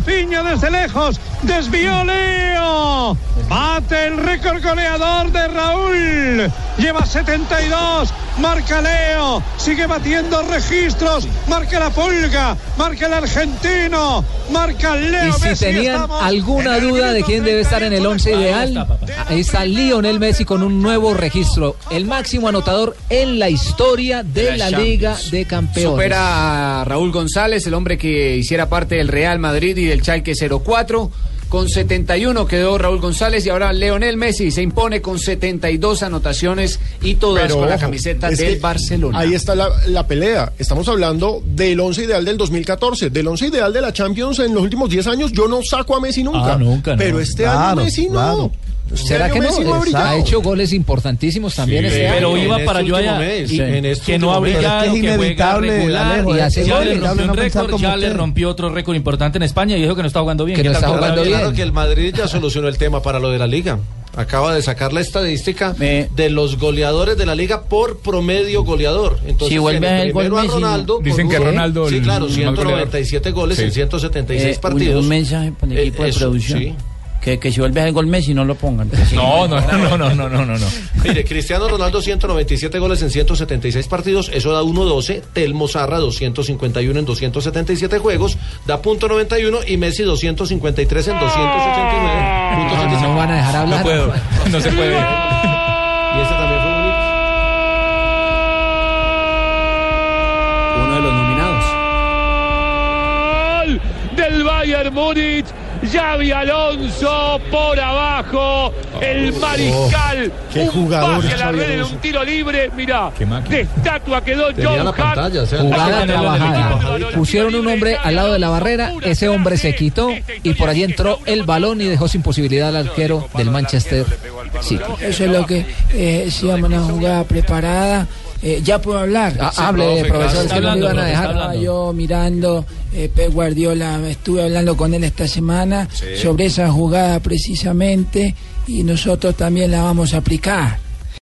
Desde lejos. Desvió Leo. Bate el récord goleador de Raúl. Lleva 72. Marca Leo. Sigue batiendo registros. Marca la pulga. Marca el argentino. Marca Leo. Y si Messi. tenían alguna duda de quién debe estar en el 11 ideal, ahí está Lionel Messi con un nuevo registro, el máximo anotador en la historia de la Liga de Campeones. Supera a Raúl González, el hombre que hiciera parte del Real Madrid y del Schalke 04. Con 71 quedó Raúl González y ahora Leonel Messi se impone con 72 anotaciones y todas Pero, con la ojo, camiseta del Barcelona. Ahí está la, la pelea. Estamos hablando del once ideal del 2014. Del once ideal de la Champions en los últimos 10 años, yo no saco a Messi nunca. Ah, nunca, no. Pero este Claro, año Messi no. claro. Este ¿Será año que no? Messi ha hecho goles importantísimos también este año. Pero iba en para este yo allá. mes, y- en este que no ha brillado, Es que es que juega inevitable, regular. Alejo, y hace ya goles, le rompió no récord, ya le rompió otro récord importante en España y dijo que no está jugando bien. Que ¿Qué no está jugando bien. Claro que el Madrid ya solucionó el tema para lo de la liga. Acaba de sacar la estadística Me- de los goleadores de la liga por promedio goleador. Entonces, Si vuelve el gol primero a Messi, Ronaldo. Dicen que Ronaldo Sí, el- claro, el más 197 goles en 176 Eh, partidos. Un, mensaje para el Eh, equipo de eso, producción. Que, que si vuelve el gol Messi no lo pongan. No, no, no, no, no, no, no, no. Mire, Cristiano Ronaldo 197 goles en 176 partidos, eso da 1.12. Telmo Zarra 251 en 277 juegos, da punto .91 y Messi 253 en 289. punto No, 75. no van a dejar hablar. No puedo, no se puede. Y ese también fue bonito. Uno de los nominados. Gol del Bayern Múnich. Xavi Alonso por abajo. El mariscal. qué un jugador pase a la Xavi red en un tiro libre. Máquina. de estatua quedó John la Hart. pantalla, o sea, Jugada trabajada. Pusieron un hombre al lado de la barrera, ese hombre se quitó y por allí entró el balón y dejó sin posibilidad al arquero del Manchester City. Eso es lo que eh, se llama una jugada preparada. Eh, ya puedo hablar. Ah, hable, profe, profesor, claro. es no iban a dejar. está Estaba yo mirando eh, Pep Guardiola, estuve hablando con él esta semana sobre esa jugada precisamente y nosotros también la vamos a aplicar.